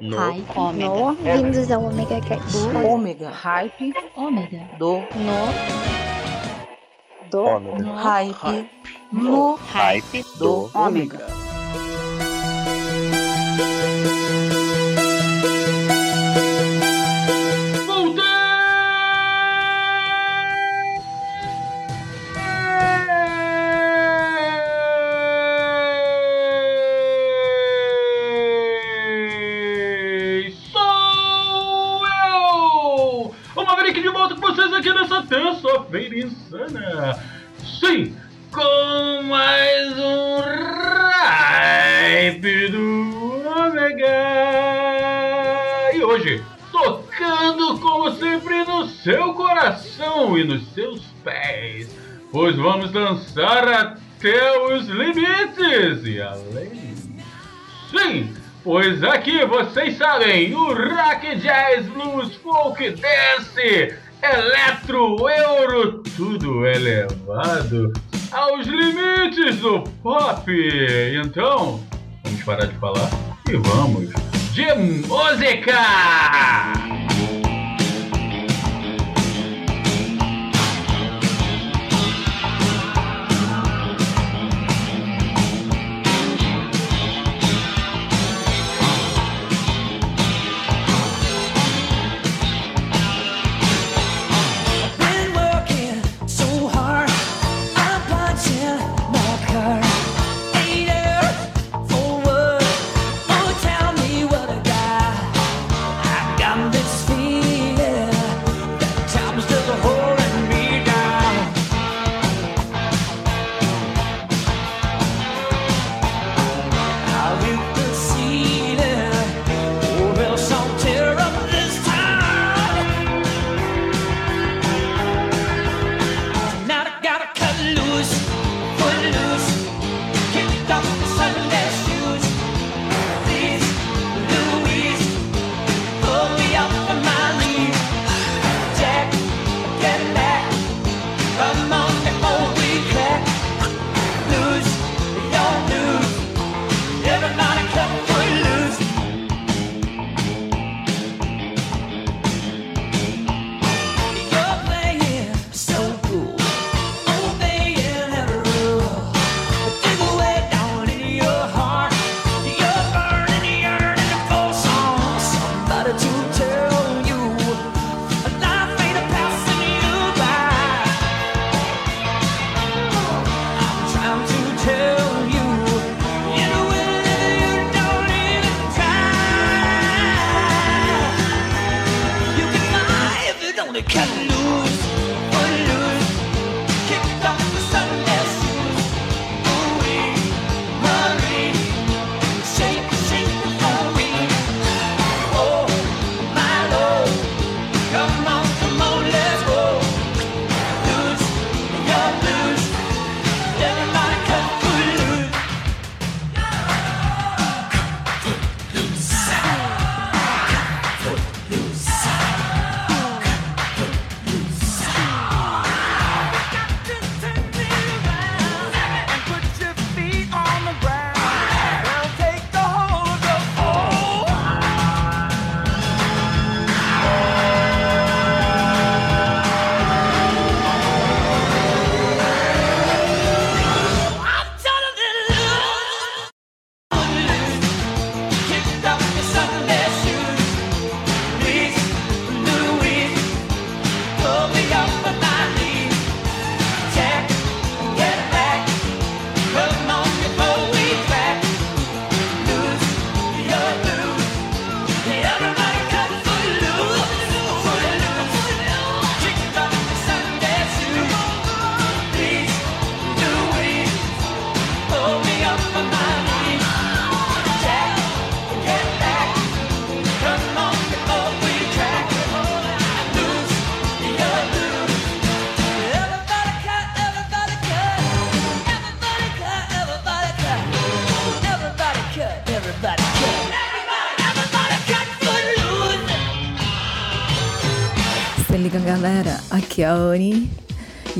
no. Hype, ômega. no vindos ao Omega Cast. Do ômega hype. Ômega do. No. Do ômega hype. No. Hype. Do ômega Insana. Sim, com mais um Ripe do Ômega. E hoje, tocando como sempre no seu coração e nos seus pés, pois vamos dançar até os limites e além. Sim, pois aqui vocês sabem, o rock, jazz, blues, folk, dance Eletro Euro, tudo elevado aos limites do pop. Então, vamos parar de falar e vamos de música!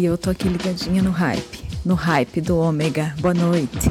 eu tô aqui ligadinha no hype. No hype do Ômega. Boa noite.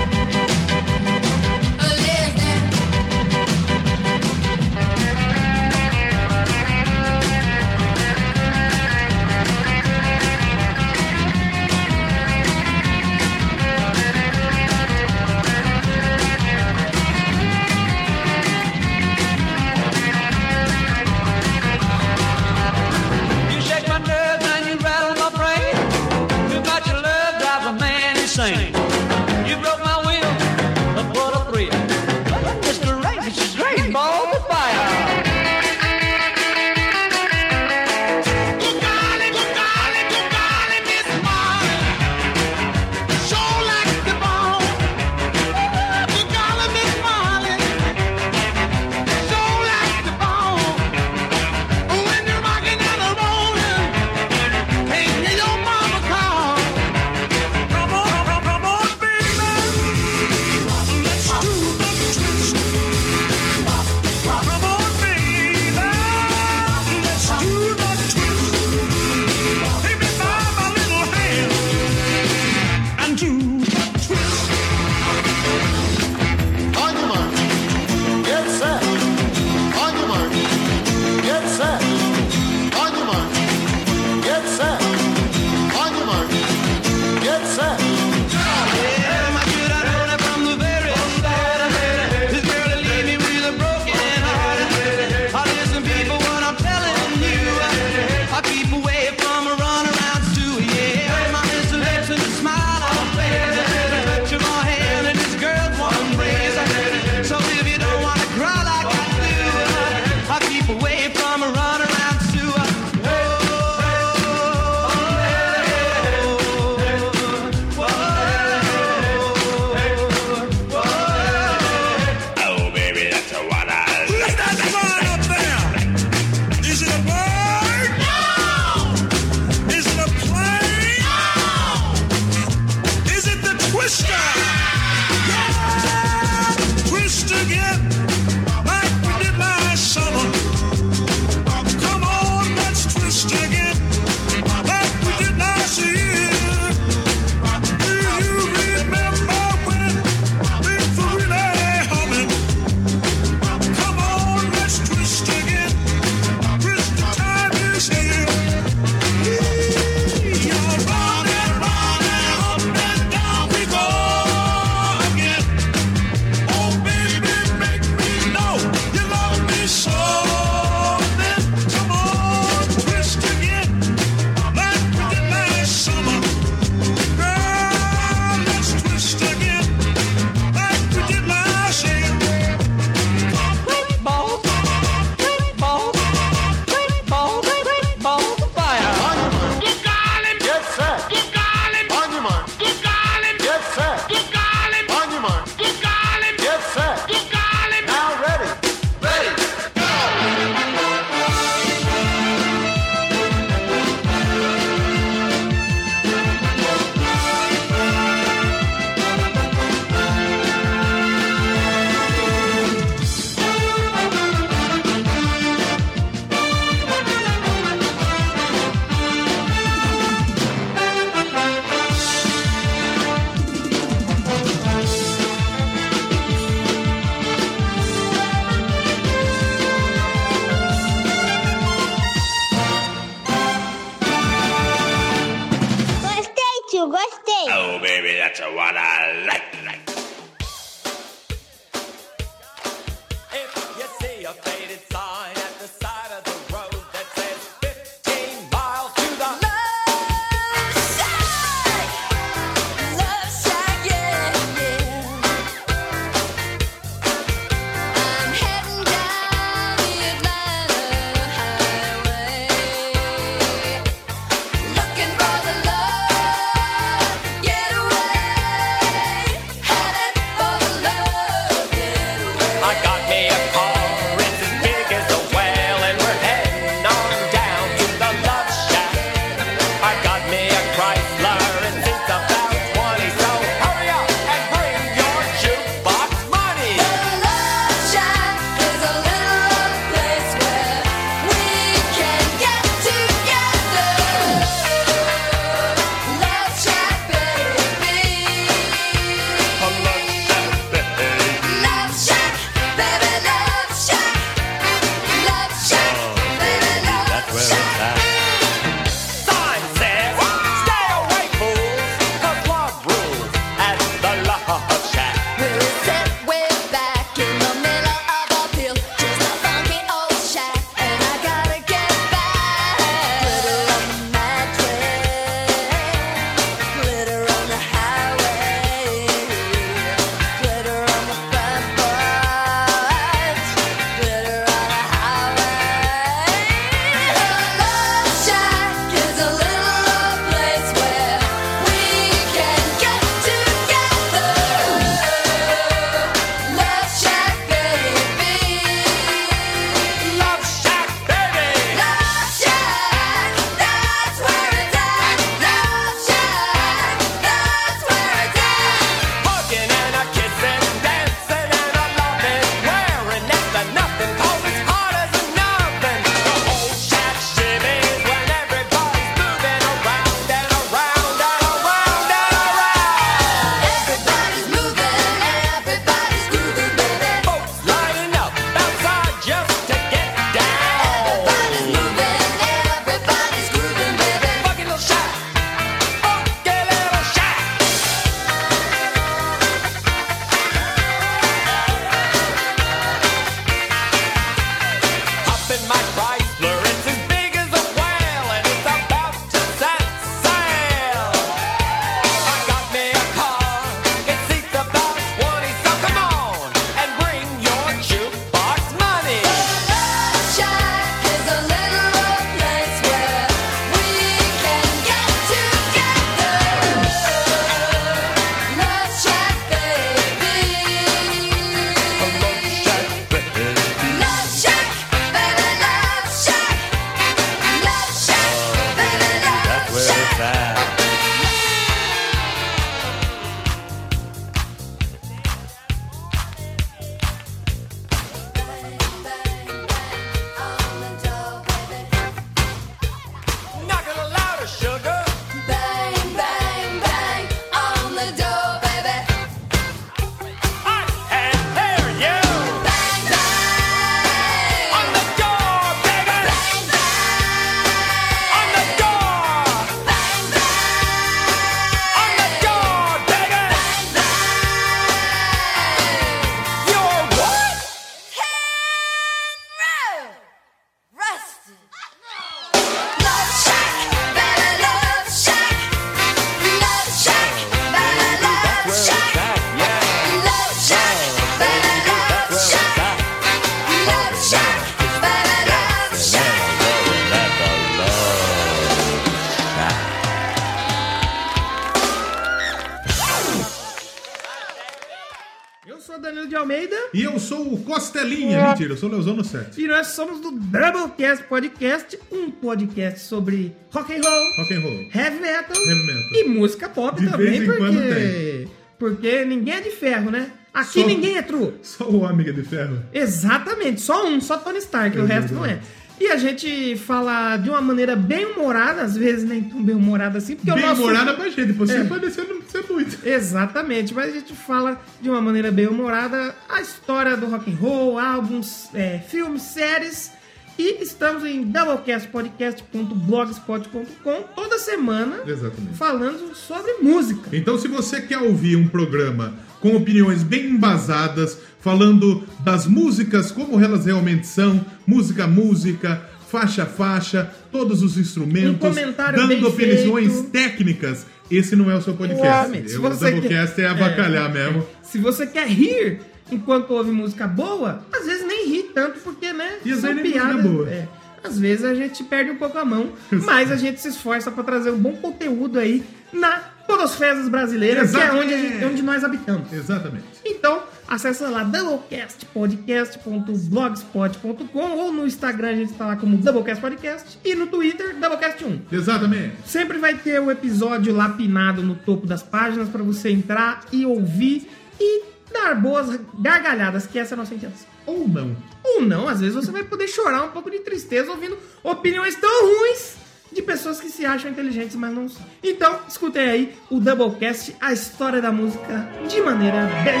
Eu sou o Leozão no 7. e nós somos do Doublecast Podcast, um podcast sobre rock and roll, Rock and roll. heavy metal, Heavy metal. e música pop De também, porque porque ninguém é de ferro, né? Aqui Só- ninguém é true. Só o Ômega de Ferro. Exatamente, só um, só Tony Stark, o resto não é. E a gente fala de uma maneira bem humorada, às vezes nem tão bem humorada assim, porque Bem o nosso humorada pra gente. Você É. pode ser, não ser muito. Exatamente, mas a gente fala de uma maneira bem humorada a história do rock and roll, álbuns, é, filmes, séries. E estamos em doublecastpodcast.blogspot.com toda semana Exatamente. falando sobre música. Então, se você quer ouvir um programa com opiniões bem embasadas, falando das músicas como elas realmente são, música música, faixa a faixa, todos os instrumentos, Um dando opiniões feito. técnicas, esse não é o seu podcast. Se O Doublecast quer- é avacalhar é. mesmo. Se você quer rir enquanto ouve música boa, às vezes nem ri tanto, porque, né? E às vezes piadas. boa. é. Às vezes a gente perde um pouco a mão, mas a gente se esforça pra trazer um bom conteúdo aí na Podosfezas brasileira, que é Exatamente. onde, a gente- onde nós habitamos. Exatamente. Então, acessa lá doublecastpodcast.blogspot.com ou no Instagram a gente tá lá como Doublecast Podcast e no Twitter Doublecast1. Exatamente. Sempre vai ter o episódio lá pinado no topo das páginas para você entrar e ouvir e dar boas gargalhadas, que essa é a nossa intenção. Ou não. Ou não, às vezes você vai poder chorar um pouco de tristeza ouvindo opiniões tão ruins de pessoas que se acham inteligentes, mas não são. Então, escutem aí o Doublecast, a história da música de maneira bem.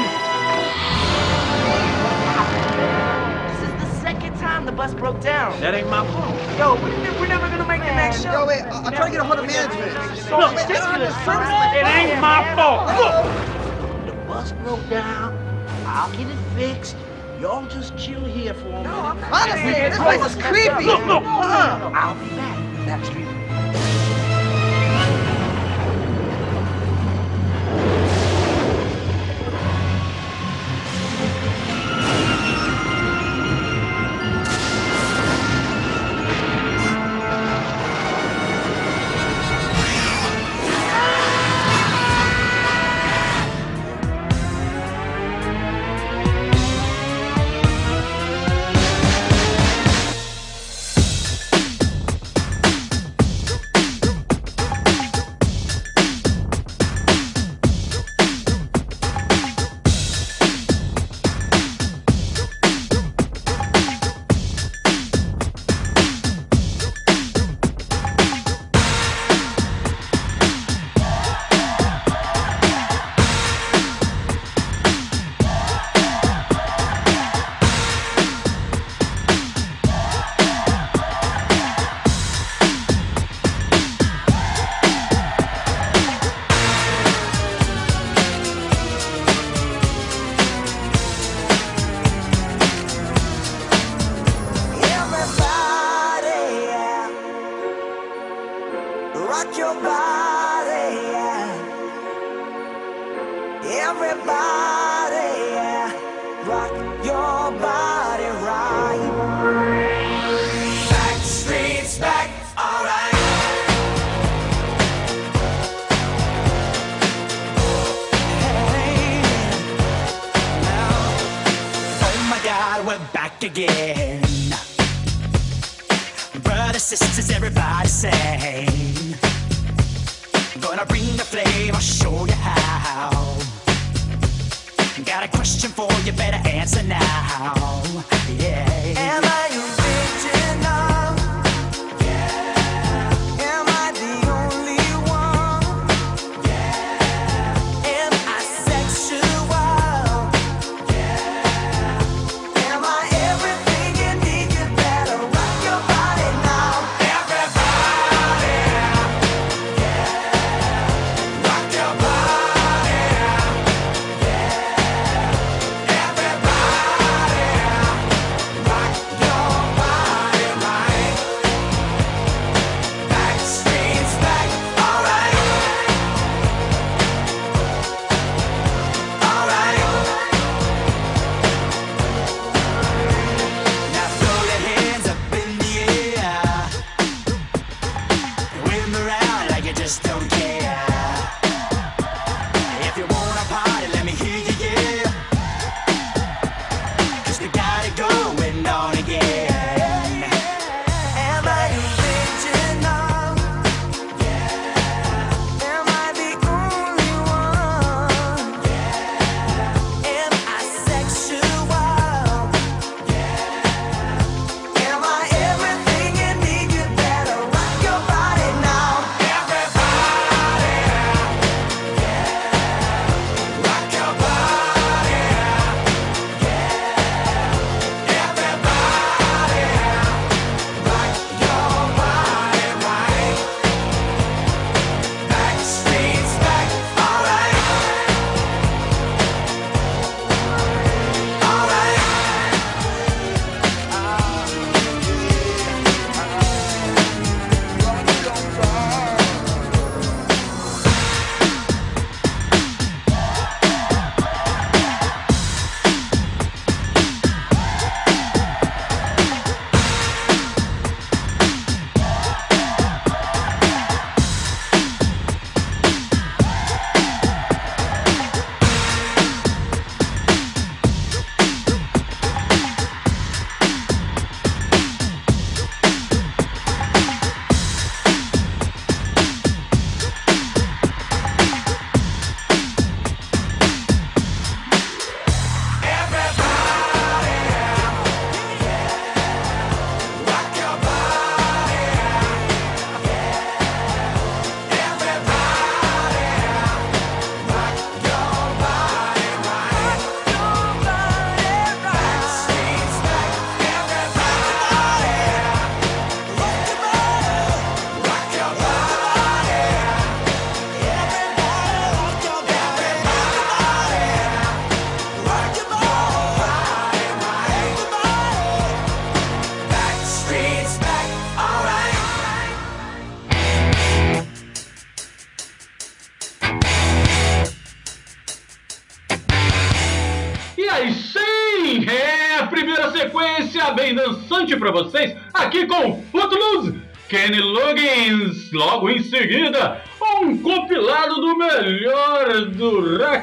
This is the second time the bus broke down. That ain't my fault. Yo, we're, ne- we're never gonna make the next show. Yo, wait, I- I'm trying to get a hold of management. Look, this is It ain't my fault. Look, the bus broke down. I'll get it fixed. Y'all just chill here for a minute. Honestly, this place is creepy. Look, look. I'll be back. Backstreet.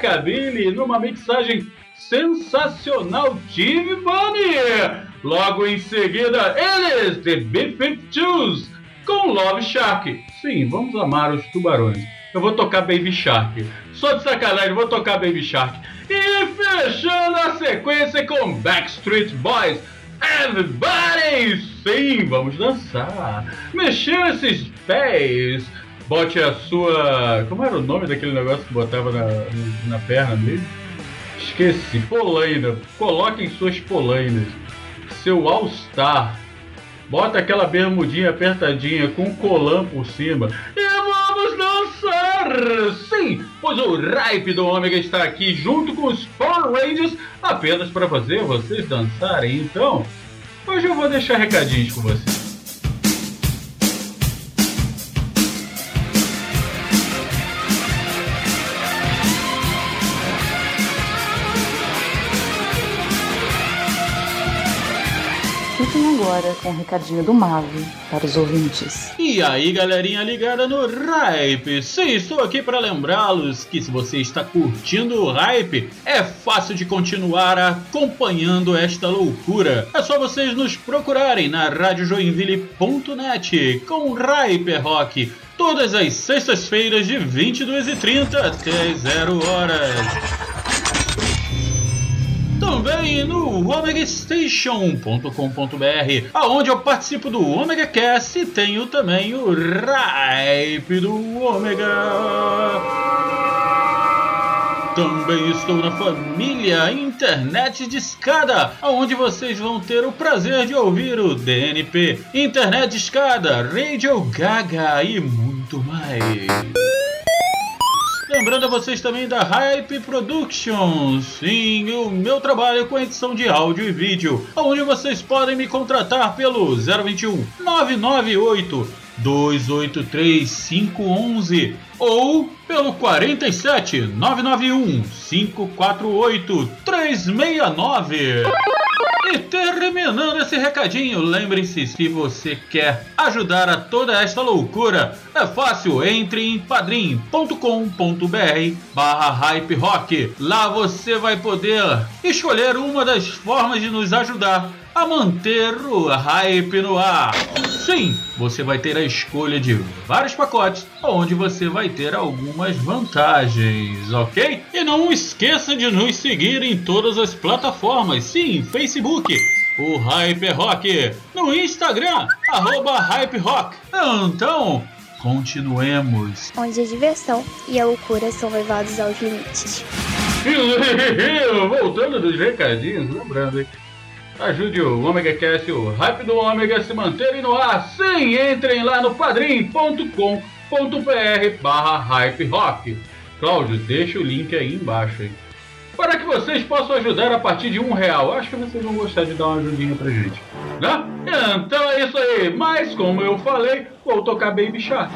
Rockabilly, numa mixagem sensacional, Steve Bunny. Logo em seguida, eles, The B-52s, com Love Shark. Sim, vamos amar os tubarões. Eu vou tocar Baby Shark. Só de sacanagem, vou tocar Baby Shark. E fechando a sequência com Backstreet Boys. Everybody! Sim, vamos dançar. Mexer esses pés. Bote a sua. Como era o nome daquele negócio que botava na, na perna dele? Esqueci. Polaina. Coloquem suas polainas. Seu All-Star. Bota aquela bermudinha apertadinha com colã por cima. E vamos dançar! Sim, pois o Ripe do Ômega está aqui junto com os Power Rangers apenas para fazer vocês dançarem. Então, hoje eu vou deixar recadinhos com vocês. Fiquem agora com o recadinho do Mavi para os ouvintes. E aí, galerinha ligada no Hype? Sim, estou aqui para lembrá-los que se você está curtindo o Hype, é fácil de continuar acompanhando esta loucura. É só vocês nos procurarem na radiojoinville.net com Hyper Rock. Todas as sextas-feiras de 22h30 até 0 horas. Também no omegastation.com.br, aonde eu participo do Omega Cast e tenho também o Hype do Ômega. Também estou na família Internet de Escada, onde vocês vão ter o prazer de ouvir o DNP, Internet de Escada, Radio Gaga e muito mais. Lembrando a vocês também da Hype Productions, sim, o meu trabalho com edição de áudio e vídeo, onde vocês podem me contratar pelo 021 998 283 511 ou pelo 47 991 548 369. E terminando esse recadinho, lembre-se, se você quer ajudar a toda esta loucura, é fácil, entre em padrim.com.br barra hype rock. Lá você vai poder escolher uma das formas de nos ajudar a manter o hype no ar. Sim, você vai ter a escolha de vários pacotes, onde você vai ter algumas vantagens, ok? E não esqueça de nos seguir em todas as plataformas, sim, Facebook, o Hype Rock, no Instagram, arroba Hype Rock. Então, continuemos. Onde a diversão e a loucura são levados aos limites. Voltando dos recadinhos, lembrando, hein? Ajude o Omega Cast, o Hype do Ômega se manterem no ar. Sim, entrem lá no padrim.com.br barra Hype Rock. Cláudio, deixa o link aí embaixo? Para que vocês possam ajudar a partir de um real. Acho que vocês vão gostar de dar uma ajudinha pra gente. Né? Então é isso aí. Mas como eu falei, vou tocar Baby Shark.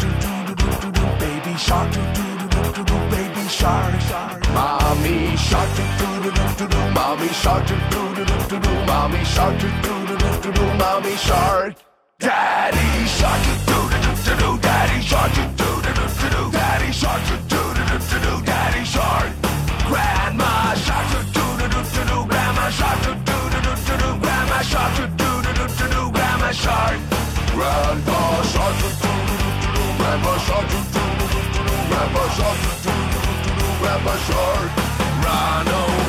shark, baby shark, do do do do do, baby shark, mommy shark, do do do do do mommy shark, mommy shark, mommy shark, daddy shark, daddy shark, daddy shark. shark, do do do do, do, do, do, shark, run!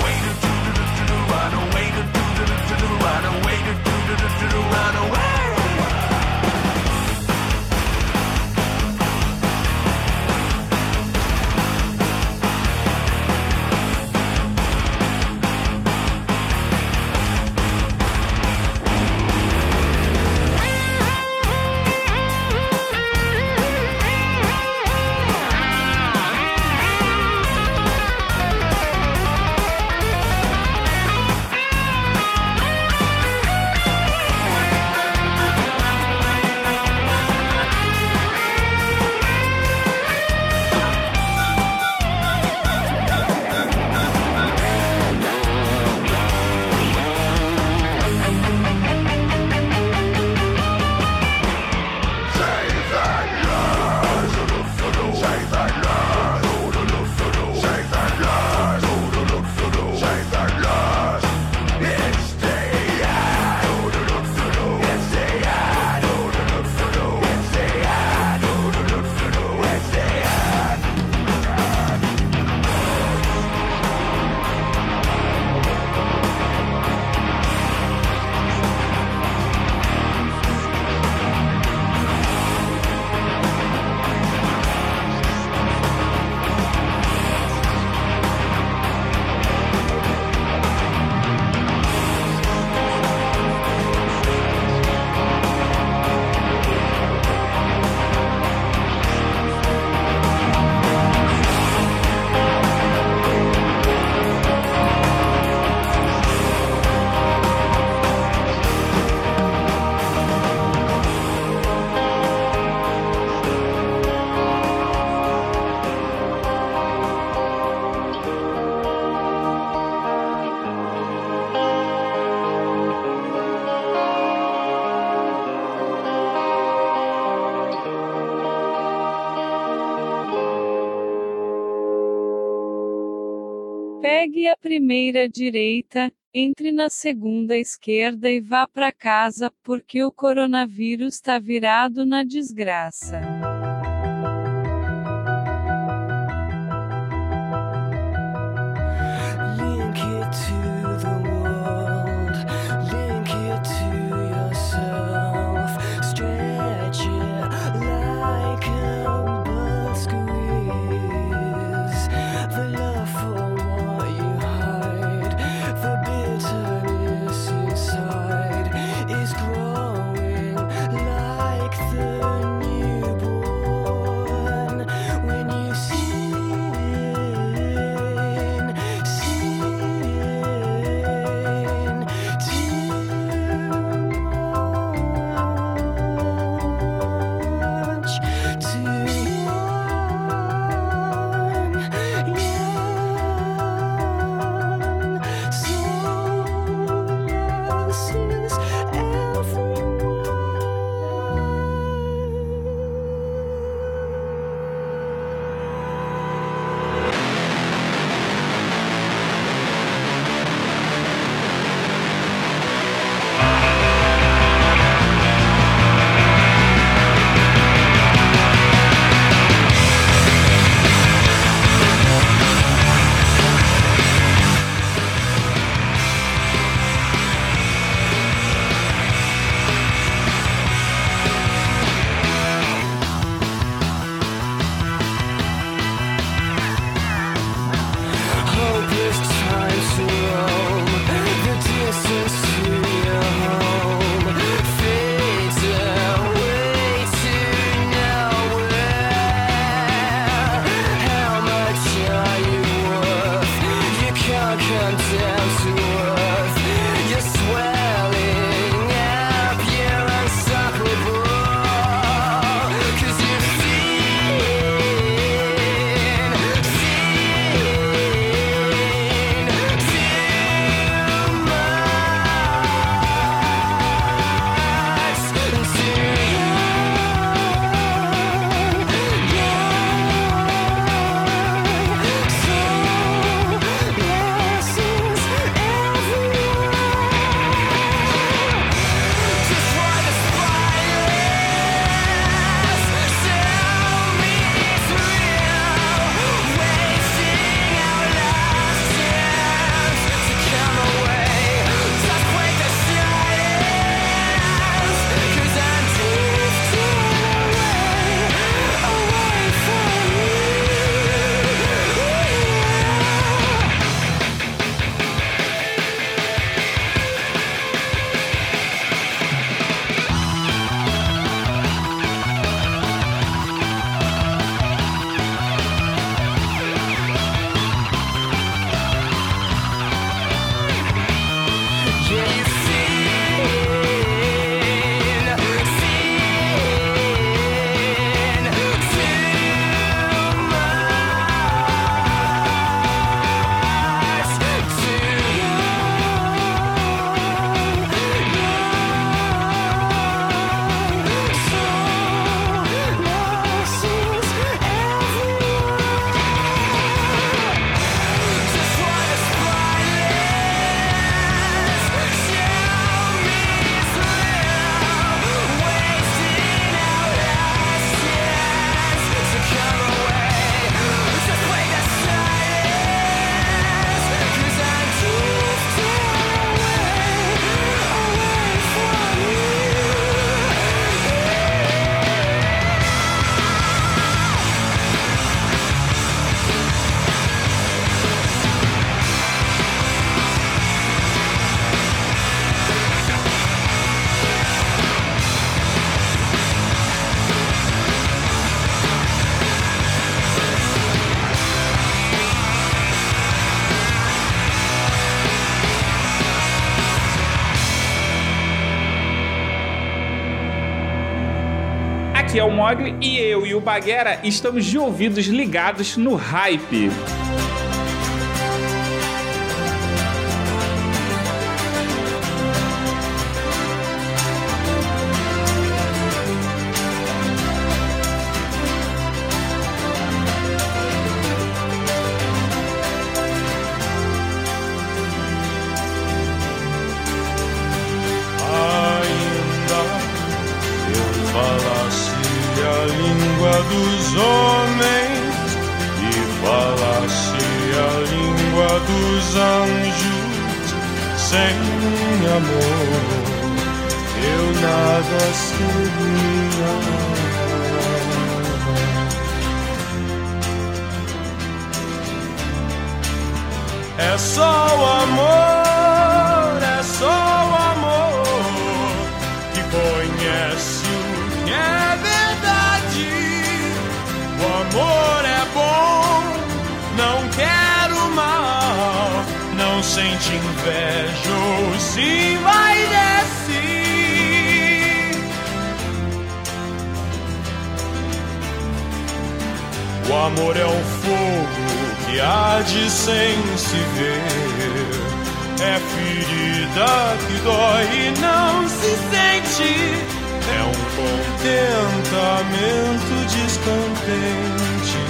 Pegue a primeira direita, entre na segunda esquerda e vá para casa, porque o coronavírus está virado na desgraça. Mogli e eu e o Baguera estamos de ouvidos ligados no hype. Conhece o que é verdade. O amor é bom, não quero mal, não sente inveja ou se vai descer. O amor é um fogo que arde sem se ver. É ferida que dói e não se sente. É um contentamento descontente.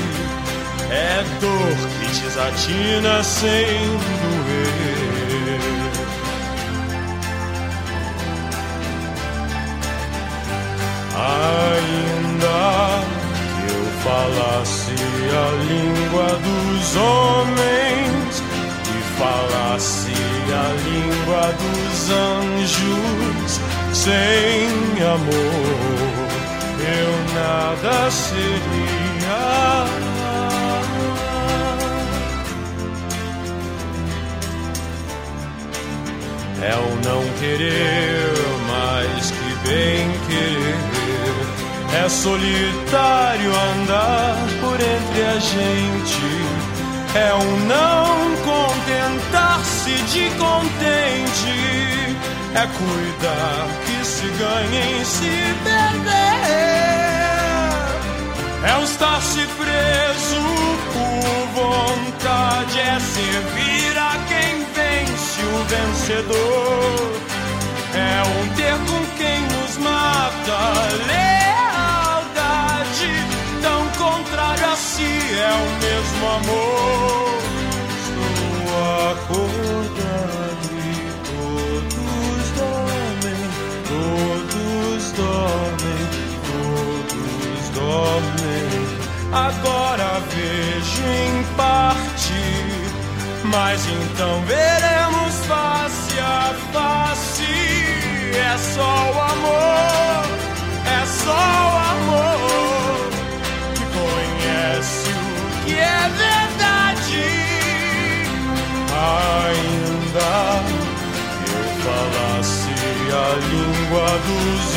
É dor que desatina sem doer. Ainda que eu falasse a língua dos homens falasse a língua dos anjos, sem amor eu nada seria. É o não querer mais que bem querer. É solitário andar por entre a gente. É o não contentar-se de contente. É cuidar que se ganha em se perder. É o estar-se preso por vontade. É servir a quem vence o vencedor. É um ter com quem nos mata. Lealdade, si, é o mesmo amor.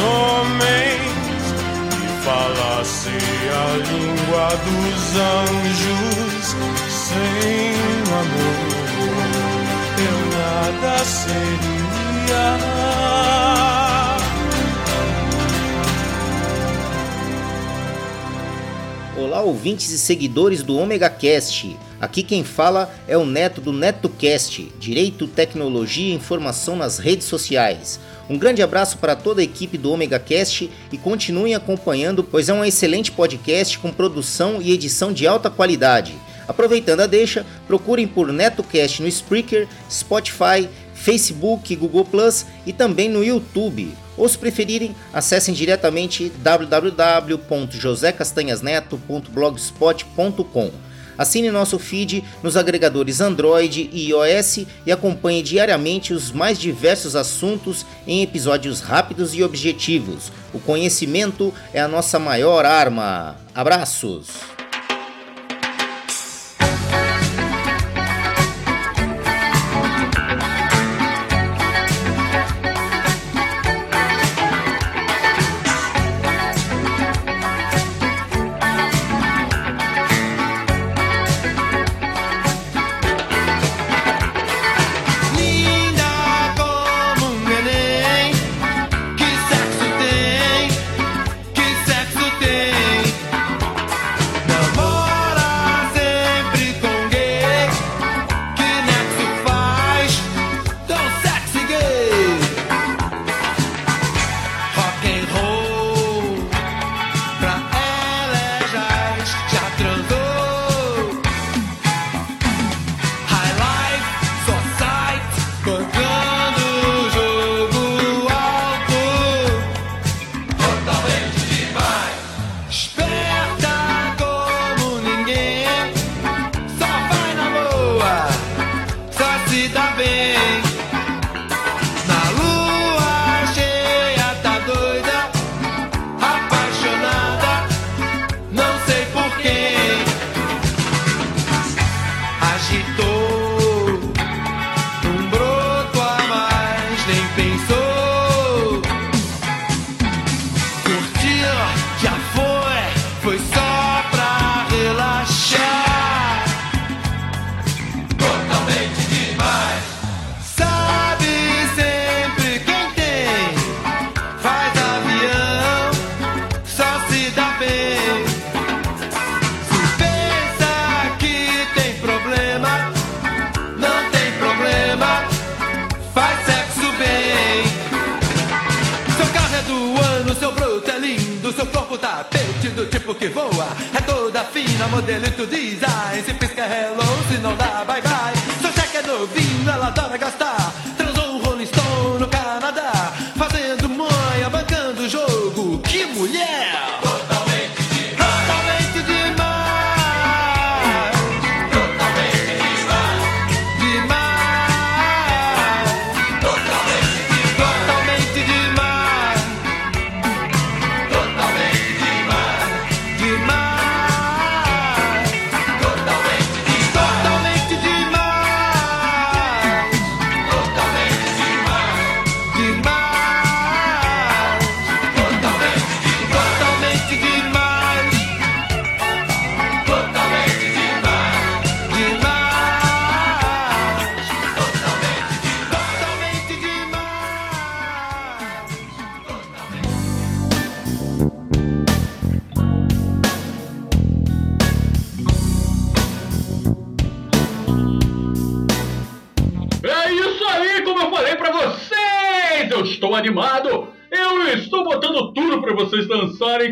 Homens e falasse a língua dos anjos, sem amor eu nada seria. Olá, ouvintes e seguidores do Omega Cast. Aqui quem fala é o Neto do NetoCast, Direito, Tecnologia e Informação nas redes sociais. Um grande abraço para toda a equipe do Omega Cast e continuem acompanhando, pois é um excelente podcast com produção e edição de alta qualidade. Aproveitando a deixa, procurem por NetoCast no Spreaker, Spotify, Facebook, Google Plus e também no YouTube. Ou se preferirem, acessem diretamente www.josecastanhasneto.blogspot.com. Assine nosso feed nos agregadores Android e iOS e acompanhe diariamente os mais diversos assuntos em episódios rápidos e objetivos. O conhecimento é a nossa maior arma. Abraços!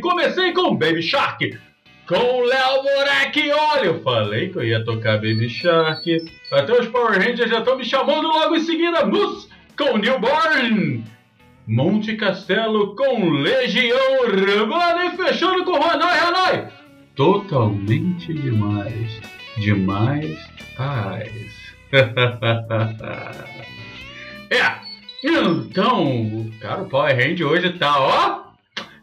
Comecei com Baby Shark, com Léo Morac. Olha, eu falei que eu ia tocar Baby Shark. Até os Power Rangers já estão me chamando logo em seguida. Moose com Newborn. Monte Castelo com Legião Urbana e fechando com Hanoi Hanoi. Totalmente demais. Demais paz. é, então, cara, o Power Ranger hoje tá, ó,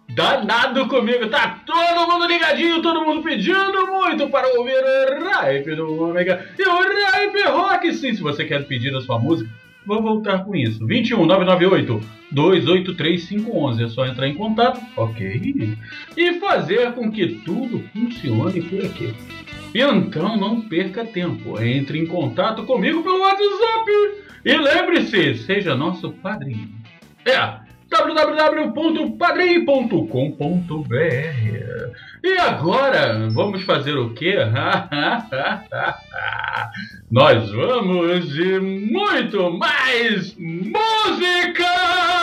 danado comigo. Tá todo mundo ligadinho, todo mundo pedindo muito para ouvir o Ripe do Ômega e o Ripe Rock. Sim, se você quer pedir a sua música, vou voltar com isso. 21 998 283 511. É só entrar em contato, ok? E fazer com que tudo funcione por aqui. Então não perca tempo, entre em contato comigo pelo WhatsApp e lembre-se, seja nosso padrinho. É www.padrim.com.br E agora vamos fazer o quê? Nós vamos de muito mais música!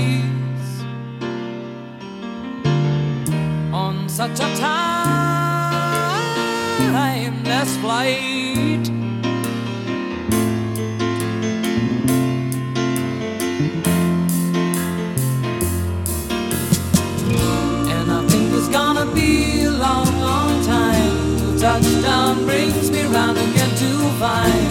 such a timeless flight. And I think it's gonna be a long, long time till touchdown brings me round again to find.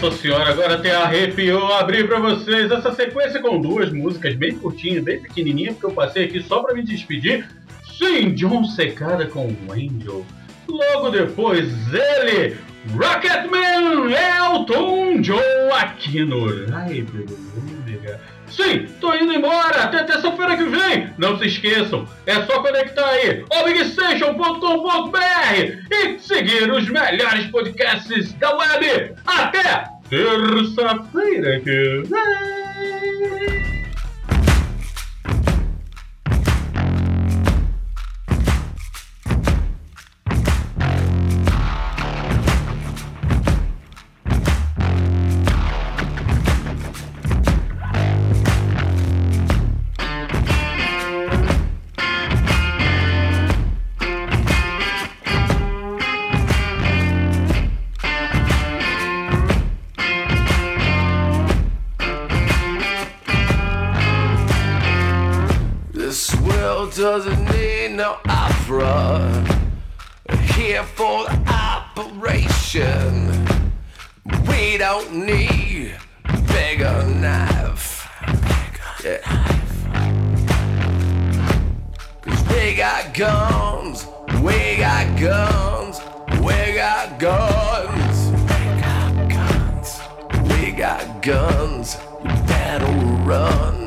Nossa senhora, agora até arrepiou abrir pra vocês essa sequência com duas músicas bem curtinhas, bem pequenininhas, porque eu passei aqui só pra me despedir. Sim, John Secada com Angel. Logo depois, ele, Rocketman Elton John aqui no Live do. Sim, tô indo embora, até terça-feira que vem. Não se esqueçam, é só conectar aí, omegastation.com.br e seguir os melhores podcasts da web. Até terça-feira que vem. We got guns, we got guns. We got guns, you better run.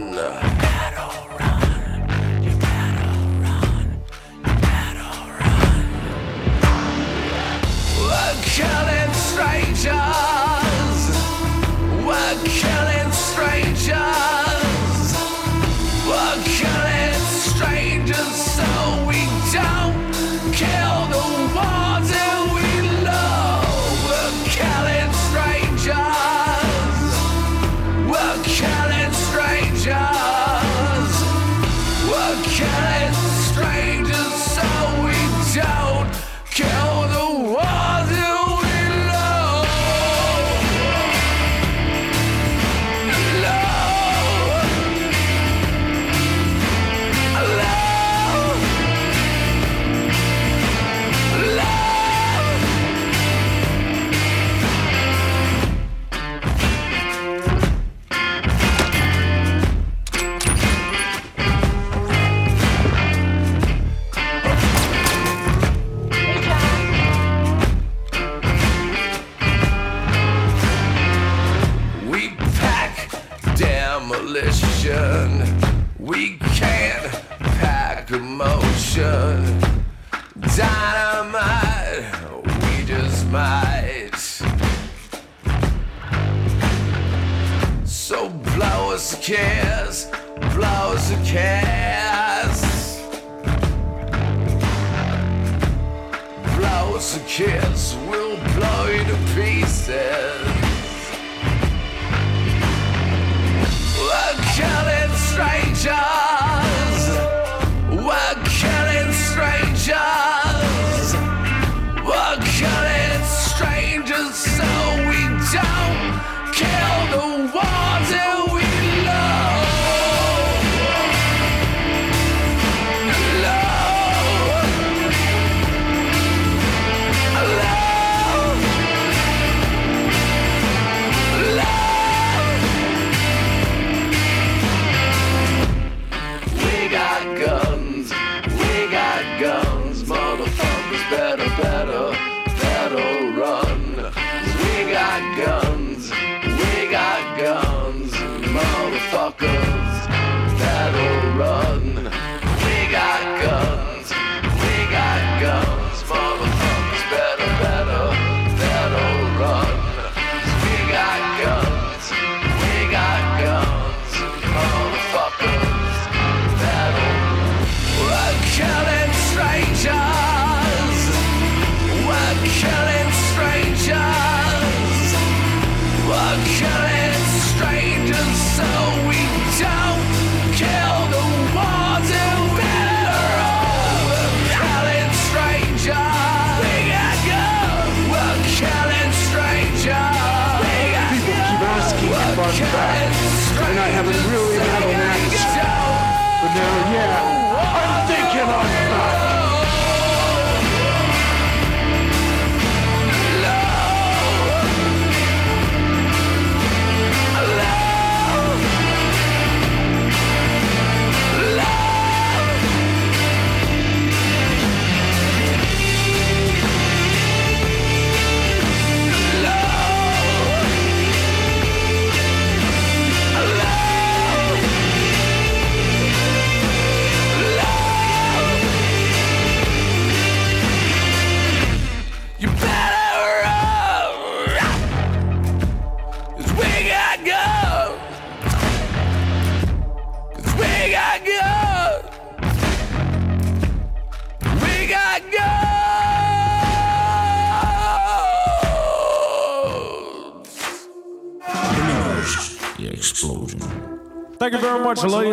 cares, flowers of cares, flowers of cares will blow you to pieces.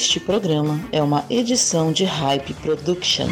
Este programa é uma edição de Hype Productions.